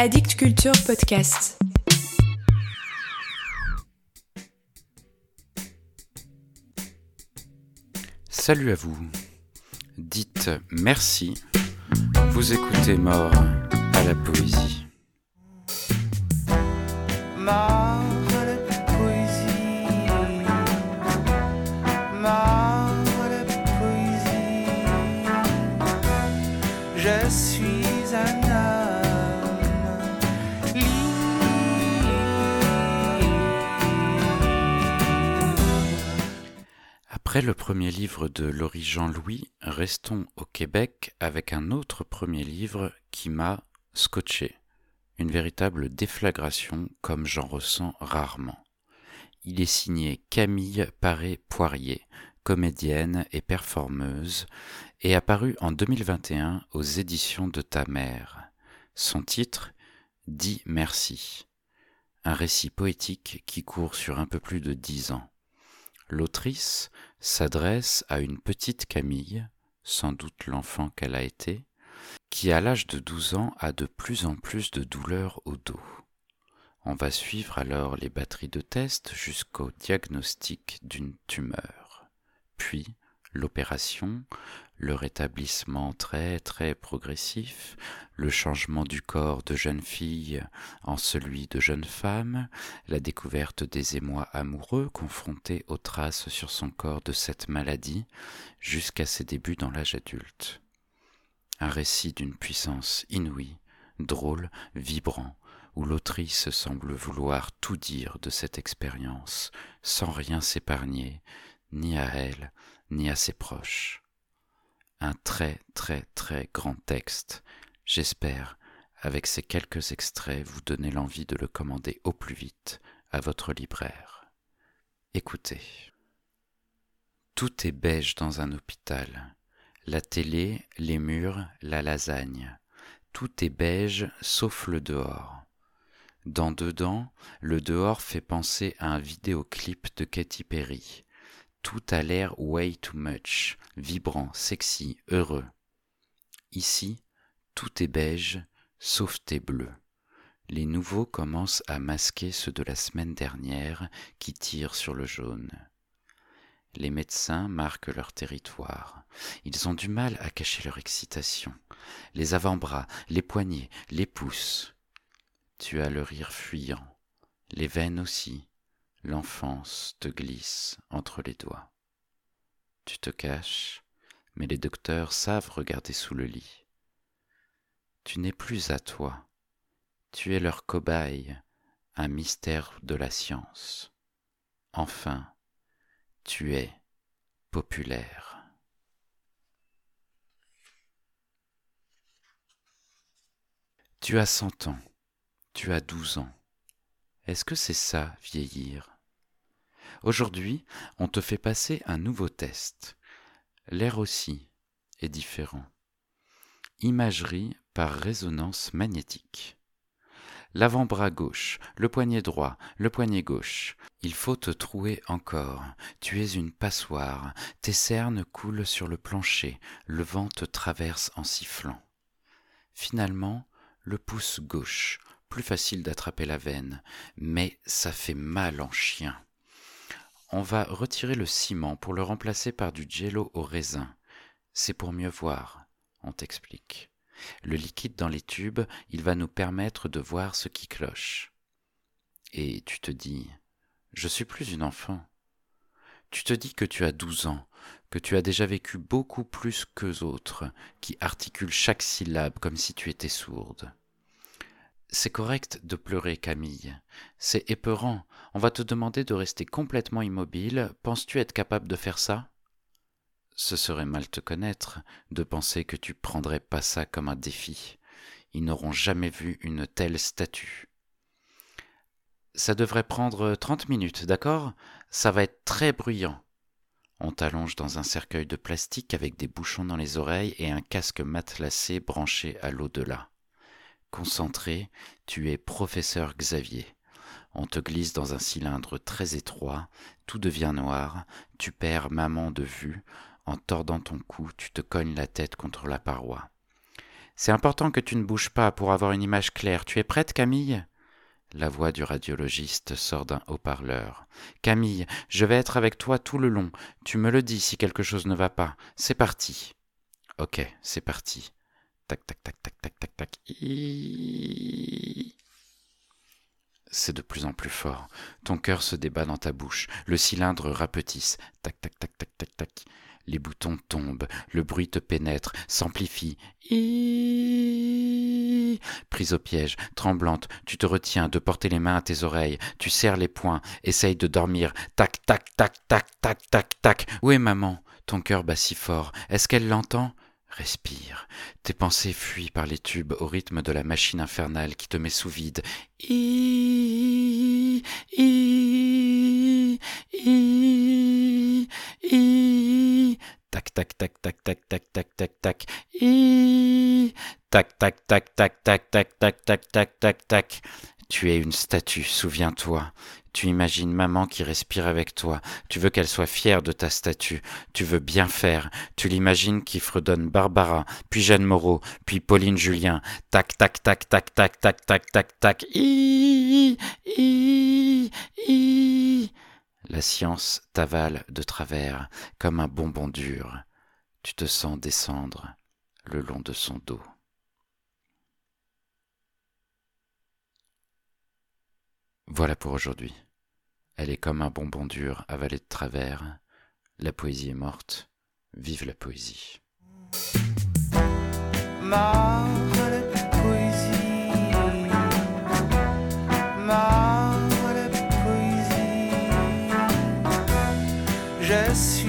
Addict Culture Podcast. Salut à vous. Dites merci. Vous écoutez Mort à la poésie. Mort à la poésie. Mort à la poésie. Je suis un Après le premier livre de Laurie Jean-Louis, restons au Québec avec un autre premier livre qui m'a scotché. Une véritable déflagration comme j'en ressens rarement. Il est signé Camille Paré-Poirier, comédienne et performeuse, et apparu en 2021 aux éditions de ta mère. Son titre Dis merci. Un récit poétique qui court sur un peu plus de dix ans. L'autrice s'adresse à une petite Camille, sans doute l'enfant qu'elle a été, qui à l'âge de 12 ans a de plus en plus de douleurs au dos. On va suivre alors les batteries de tests jusqu'au diagnostic d'une tumeur, puis l'opération, le rétablissement très très progressif, le changement du corps de jeune fille en celui de jeune femme, la découverte des émois amoureux confrontés aux traces sur son corps de cette maladie, jusqu'à ses débuts dans l'âge adulte. Un récit d'une puissance inouïe, drôle, vibrant, où l'autrice semble vouloir tout dire de cette expérience, sans rien s'épargner, ni à elle, ni à ses proches. Un très très très grand texte. J'espère, avec ces quelques extraits, vous donner l'envie de le commander au plus vite à votre libraire. Écoutez. Tout est beige dans un hôpital. La télé, les murs, la lasagne. Tout est beige sauf le dehors. Dans dedans, le dehors fait penser à un vidéoclip de Katy Perry. Tout a l'air way too much, vibrant, sexy, heureux. Ici, tout est beige, sauf tes bleus. Les nouveaux commencent à masquer ceux de la semaine dernière qui tirent sur le jaune. Les médecins marquent leur territoire. Ils ont du mal à cacher leur excitation. Les avant-bras, les poignets, les pouces. Tu as le rire fuyant, les veines aussi, l'enfance te glisse entre les doigts. Tu te caches, mais les docteurs savent regarder sous le lit. Tu n'es plus à toi, tu es leur cobaye, un mystère de la science. Enfin, tu es populaire. Tu as cent ans, tu as douze ans. Est-ce que c'est ça, vieillir? Aujourd'hui, on te fait passer un nouveau test. L'air aussi est différent. Imagerie par résonance magnétique. L'avant-bras gauche, le poignet droit, le poignet gauche. Il faut te trouer encore. Tu es une passoire. Tes cernes coulent sur le plancher. Le vent te traverse en sifflant. Finalement, le pouce gauche, plus facile d'attraper la veine, mais ça fait mal en chien. On va retirer le ciment pour le remplacer par du jello au raisin. C'est pour mieux voir, on t'explique. Le liquide dans les tubes, il va nous permettre de voir ce qui cloche. Et tu te dis, je suis plus une enfant. Tu te dis que tu as douze ans, que tu as déjà vécu beaucoup plus qu'eux autres, qui articulent chaque syllabe comme si tu étais sourde. C'est correct de pleurer, Camille. C'est épeurant. On va te demander de rester complètement immobile. Penses-tu être capable de faire ça? Ce serait mal te connaître de penser que tu prendrais pas ça comme un défi. Ils n'auront jamais vu une telle statue. Ça devrait prendre trente minutes, d'accord? Ça va être très bruyant. On t'allonge dans un cercueil de plastique avec des bouchons dans les oreilles et un casque matelassé branché à l'au-delà. Concentré, tu es professeur Xavier. On te glisse dans un cylindre très étroit, tout devient noir, tu perds maman de vue, en tordant ton cou, tu te cognes la tête contre la paroi. C'est important que tu ne bouges pas pour avoir une image claire. Tu es prête, Camille? La voix du radiologiste sort d'un haut-parleur. Camille, je vais être avec toi tout le long. Tu me le dis si quelque chose ne va pas. C'est parti. Ok, c'est parti. Tac, tac, tac, tac, tac, tac, tac. C'est de plus en plus fort. Ton cœur se débat dans ta bouche. Le cylindre rapetisse. Tac, tac, tac, tac, tac, tac. Les boutons tombent. Le bruit te pénètre, s'amplifie. Prise au piège, tremblante, tu te retiens de porter les mains à tes oreilles. Tu serres les poings, essaye de dormir. Tac, tac, tac, tac, tac, tac, tac. Où est maman Ton cœur bat si fort. Est-ce qu'elle l'entend Respire. Tes pensées fuient par les tubes au rythme de la machine infernale qui te met sous vide. I, I, I, I. Tac, tac, tac, tac, tac, tac, tac, tac, tac. I. Tac, tac, tac, tac, tac, tac, tac, tac, tac, tac, tac. Tu es une statue, souviens-toi. Tu imagines maman qui respire avec toi. Tu veux qu'elle soit fière de ta statue. Tu veux bien faire. Tu l'imagines qui fredonne Barbara, puis Jeanne Moreau, puis Pauline Julien. Tac, tac, tac, tac, tac, tac, tac, tac, tac. La science t'avale de travers comme un bonbon dur. Tu te sens descendre le long de son dos. Voilà pour aujourd'hui. Elle est comme un bonbon dur avalé de travers. La poésie est morte. Vive la poésie. Je suis